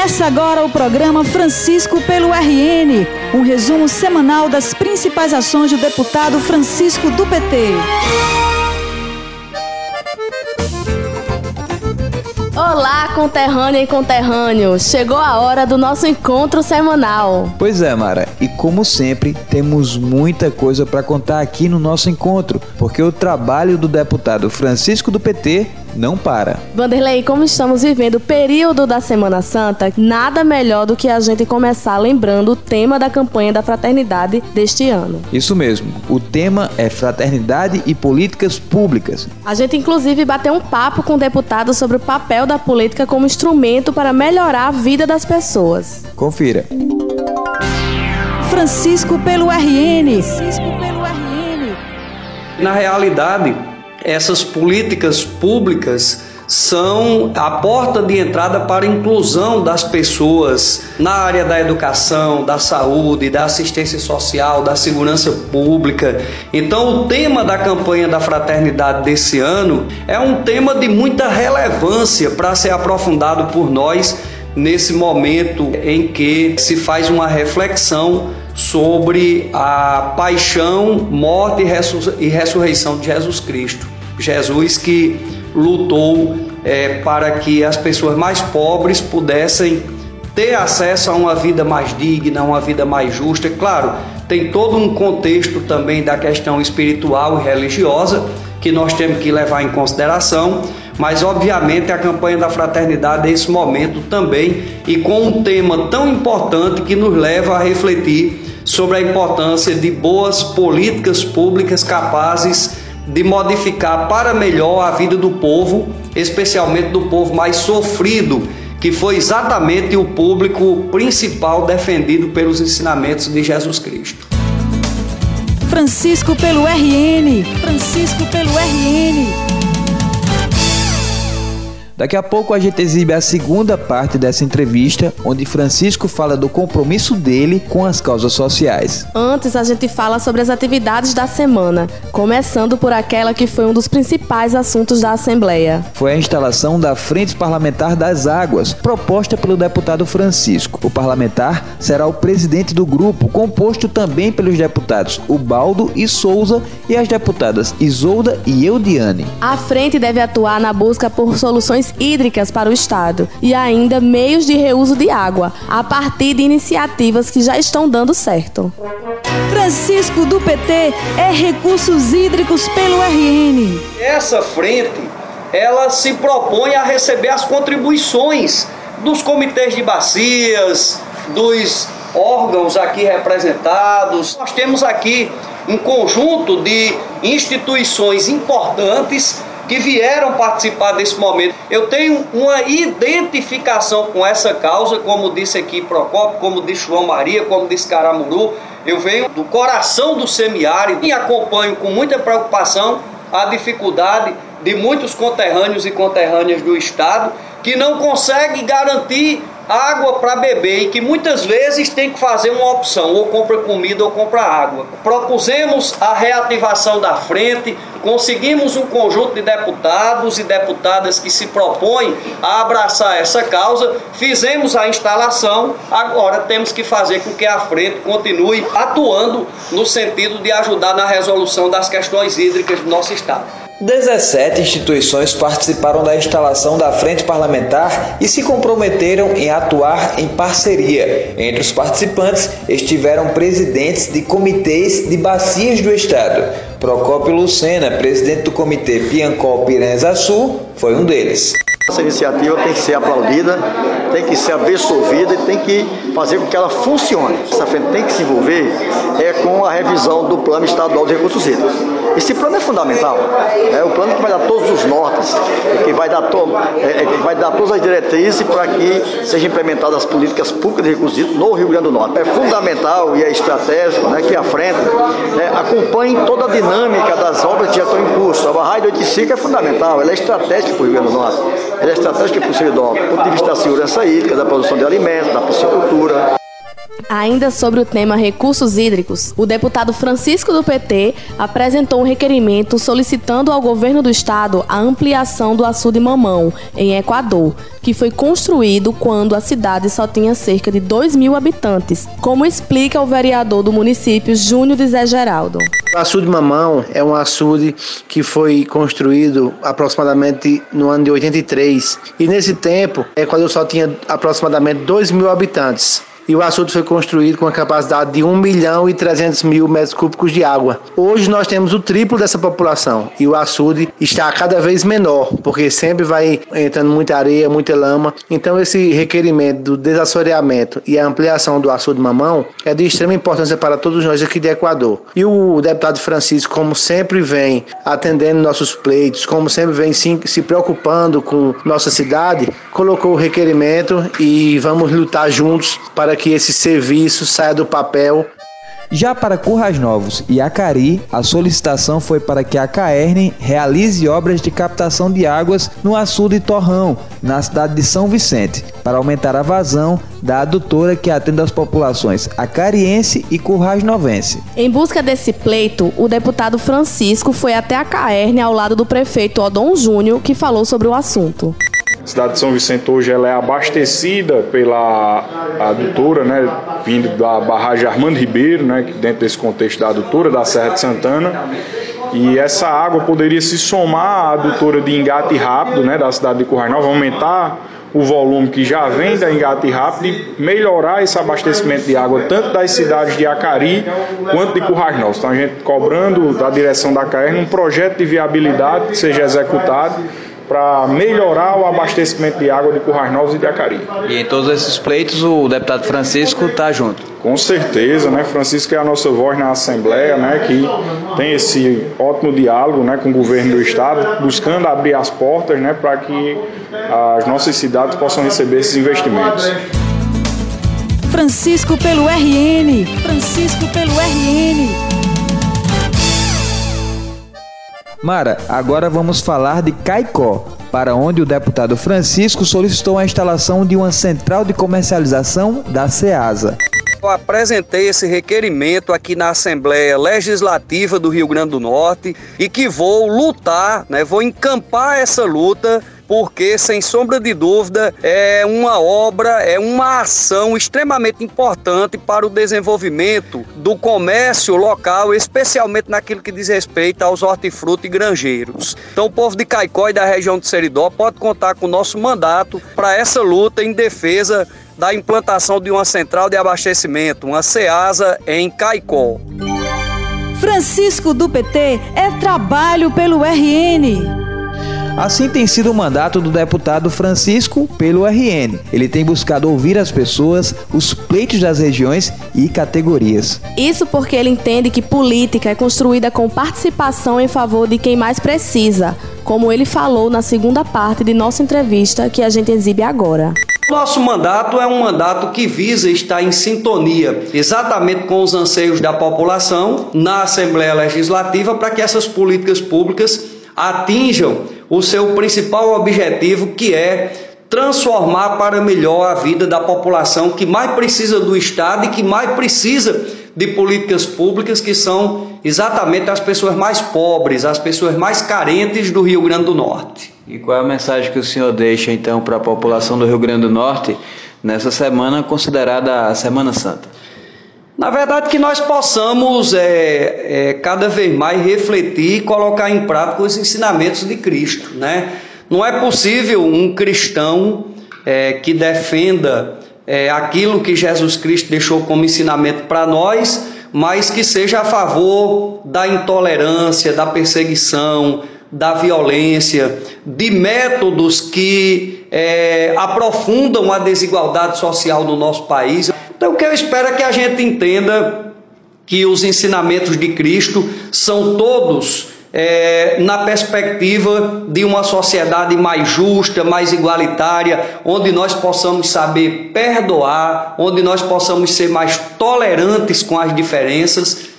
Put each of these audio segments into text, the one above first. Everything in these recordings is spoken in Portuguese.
Começa agora o programa Francisco pelo RN, um resumo semanal das principais ações do deputado Francisco do PT. Olá, conterrânea e conterrâneo! Chegou a hora do nosso encontro semanal. Pois é, Mara, e como sempre, temos muita coisa para contar aqui no nosso encontro, porque o trabalho do deputado Francisco do PT não para. Vanderlei, como estamos vivendo o período da Semana Santa, nada melhor do que a gente começar lembrando o tema da campanha da fraternidade deste ano. Isso mesmo. O tema é fraternidade e políticas públicas. A gente inclusive bateu um papo com o deputado sobre o papel da política como instrumento para melhorar a vida das pessoas. Confira. Francisco pelo RN. Francisco pelo RN. Na realidade, essas políticas públicas são a porta de entrada para a inclusão das pessoas na área da educação, da saúde, da assistência social, da segurança pública. Então, o tema da campanha da fraternidade desse ano é um tema de muita relevância para ser aprofundado por nós nesse momento em que se faz uma reflexão sobre a paixão, morte e ressurreição de Jesus Cristo. Jesus que lutou é, para que as pessoas mais pobres pudessem ter acesso a uma vida mais digna, uma vida mais justa. Claro, tem todo um contexto também da questão espiritual e religiosa que nós temos que levar em consideração, mas obviamente a campanha da fraternidade é esse momento também e com um tema tão importante que nos leva a refletir sobre a importância de boas políticas públicas capazes de modificar para melhor a vida do povo, especialmente do povo mais sofrido, que foi exatamente o público principal defendido pelos ensinamentos de Jesus Cristo. Francisco pelo RN. Francisco pelo RN. Daqui a pouco a gente exibe a segunda parte dessa entrevista, onde Francisco fala do compromisso dele com as causas sociais. Antes, a gente fala sobre as atividades da semana, começando por aquela que foi um dos principais assuntos da Assembleia. Foi a instalação da Frente Parlamentar das Águas, proposta pelo deputado Francisco. O parlamentar será o presidente do grupo, composto também pelos deputados Ubaldo e Souza e as deputadas Isolda e Eudiane. A frente deve atuar na busca por soluções hídricas para o Estado e ainda meios de reuso de água, a partir de iniciativas que já estão dando certo. Francisco do PT é recursos hídricos pelo RN. Essa frente, ela se propõe a receber as contribuições dos comitês de bacias, dos órgãos aqui representados. Nós temos aqui um conjunto de instituições importantes que vieram participar desse momento. Eu tenho uma identificação com essa causa, como disse aqui Procopio, como disse João Maria, como disse Caramuru. Eu venho do coração do semiárido e acompanho com muita preocupação a dificuldade de muitos conterrâneos e conterrâneas do Estado que não conseguem garantir água para beber e que muitas vezes tem que fazer uma opção, ou compra comida ou compra água. Propusemos a reativação da frente, conseguimos um conjunto de deputados e deputadas que se propõem a abraçar essa causa, fizemos a instalação, agora temos que fazer com que a frente continue atuando no sentido de ajudar na resolução das questões hídricas do nosso estado. 17 instituições participaram da instalação da Frente Parlamentar e se comprometeram em atuar em parceria. Entre os participantes estiveram presidentes de comitês de bacias do Estado. Procópio Lucena, presidente do Comitê Piancó Piranha Sul, foi um deles. Essa iniciativa tem que ser aplaudida, tem que ser absorvida e tem que fazer com que ela funcione. Essa frente tem que se envolver é com a revisão do Plano Estadual de Recursos Hídricos. Esse plano é fundamental. É o plano que vai dar todos os nortes, que vai dar, to, é, é que vai dar todas as diretrizes para que sejam implementadas as políticas públicas de recursos no Rio Grande do Norte. É fundamental e é estratégico né, que a frente né, acompanhe toda a dinâmica das obras que já estão em curso. A barragem do Oiticica é fundamental, ela é estratégica para o Rio Grande do Norte. Ela é estratégica para o Seridó, do ponto de vista da segurança hídrica, da produção de alimentos, da piscicultura. Ainda sobre o tema recursos hídricos, o deputado Francisco do PT apresentou um requerimento solicitando ao governo do estado a ampliação do açude Mamão, em Equador, que foi construído quando a cidade só tinha cerca de 2 mil habitantes, como explica o vereador do município, Júnior de Zé Geraldo. O açude Mamão é um açude que foi construído aproximadamente no ano de 83. E nesse tempo, Equador só tinha aproximadamente 2 mil habitantes e o açude foi construído com a capacidade de 1 milhão e 300 mil metros cúbicos de água. Hoje nós temos o triplo dessa população e o açude está cada vez menor, porque sempre vai entrando muita areia, muita lama. Então esse requerimento do desassoreamento e a ampliação do açude mamão é de extrema importância para todos nós aqui de Equador. E o deputado Francisco, como sempre vem atendendo nossos pleitos, como sempre vem se, preocupando com nossa cidade, colocou o requerimento e vamos lutar juntos para que esse serviço saia do papel. Já para Currais Novos e Acari, a solicitação foi para que a Caerne realize obras de captação de águas no açude Torrão, na cidade de São Vicente, para aumentar a vazão da adutora que atende as populações acariense e Currais Novense. Em busca desse pleito, o deputado Francisco foi até a Caerne ao lado do prefeito Odon Júnior, que falou sobre o assunto. Cidade de São Vicente hoje ela é abastecida pela adutora, né, vindo da barragem Armando Ribeiro, né, dentro desse contexto da adutora da Serra de Santana. E essa água poderia se somar à adutora de engate rápido, né, da cidade de Currais Nova, aumentar o volume que já vem da engate rápido e melhorar esse abastecimento de água tanto das cidades de Acari quanto de Currais Novos. Então a gente cobrando da direção da CAER um projeto de viabilidade que seja executado para melhorar o abastecimento de água de Currais Novos e de Acari. E em todos esses pleitos o deputado Francisco está junto. Com certeza, né? Francisco é a nossa voz na Assembleia, né? Que tem esse ótimo diálogo, né? Com o governo do estado, buscando abrir as portas, né? Para que as nossas cidades possam receber esses investimentos. Francisco pelo RN. Francisco pelo RN. Mara, agora vamos falar de Caicó, para onde o deputado Francisco solicitou a instalação de uma central de comercialização da SEASA. Eu apresentei esse requerimento aqui na Assembleia Legislativa do Rio Grande do Norte e que vou lutar, né, vou encampar essa luta porque, sem sombra de dúvida, é uma obra, é uma ação extremamente importante para o desenvolvimento do comércio local, especialmente naquilo que diz respeito aos hortifruti e granjeiros. Então, o povo de Caicó e da região de Seridó pode contar com o nosso mandato para essa luta em defesa da implantação de uma central de abastecimento, uma CEASA em Caicó. Francisco do PT é trabalho pelo RN. Assim tem sido o mandato do deputado Francisco pelo RN. Ele tem buscado ouvir as pessoas, os pleitos das regiões e categorias. Isso porque ele entende que política é construída com participação em favor de quem mais precisa, como ele falou na segunda parte de nossa entrevista que a gente exibe agora. Nosso mandato é um mandato que visa estar em sintonia exatamente com os anseios da população na Assembleia Legislativa para que essas políticas públicas atinjam o seu principal objetivo, que é transformar para melhor a vida da população que mais precisa do Estado e que mais precisa de políticas públicas, que são exatamente as pessoas mais pobres, as pessoas mais carentes do Rio Grande do Norte. E qual é a mensagem que o senhor deixa então para a população do Rio Grande do Norte nessa semana considerada a Semana Santa? Na verdade, que nós possamos é, é, cada vez mais refletir e colocar em prática os ensinamentos de Cristo. Né? Não é possível um cristão é, que defenda é, aquilo que Jesus Cristo deixou como ensinamento para nós, mas que seja a favor da intolerância, da perseguição, da violência, de métodos que é, aprofundam a desigualdade social no nosso país. Então, o que eu espero é que a gente entenda que os ensinamentos de Cristo são todos é, na perspectiva de uma sociedade mais justa, mais igualitária, onde nós possamos saber perdoar, onde nós possamos ser mais tolerantes com as diferenças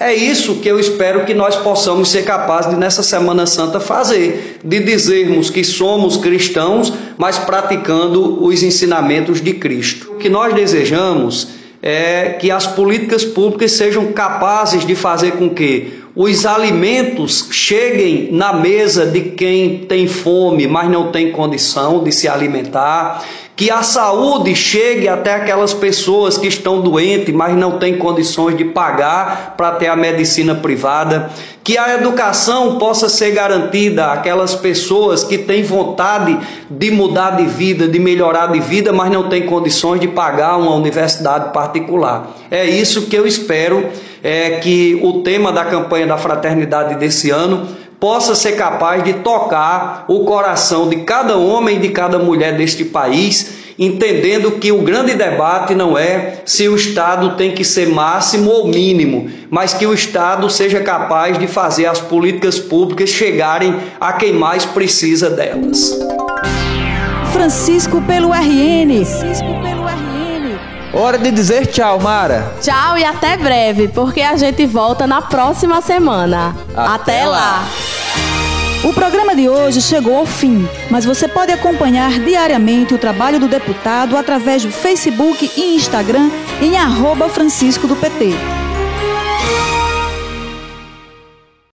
é isso que eu espero que nós possamos ser capazes de nessa Semana Santa fazer, de dizermos que somos cristãos, mas praticando os ensinamentos de Cristo. O que nós desejamos é que as políticas públicas sejam capazes de fazer com que os alimentos cheguem na mesa de quem tem fome, mas não tem condição de se alimentar, que a saúde chegue até aquelas pessoas que estão doentes, mas não têm condições de pagar para ter a medicina privada, que a educação possa ser garantida àquelas pessoas que têm vontade de mudar de vida, de melhorar de vida, mas não têm condições de pagar uma universidade particular. É isso que eu espero é que o tema da campanha da fraternidade desse ano possa ser capaz de tocar o coração de cada homem e de cada mulher deste país, entendendo que o grande debate não é se o Estado tem que ser máximo ou mínimo, mas que o Estado seja capaz de fazer as políticas públicas chegarem a quem mais precisa delas. Francisco pelo RN. Hora de dizer tchau, Mara. Tchau e até breve, porque a gente volta na próxima semana. Até, até lá. lá. O programa de hoje chegou ao fim, mas você pode acompanhar diariamente o trabalho do deputado através do Facebook e Instagram em arroba Francisco do PT.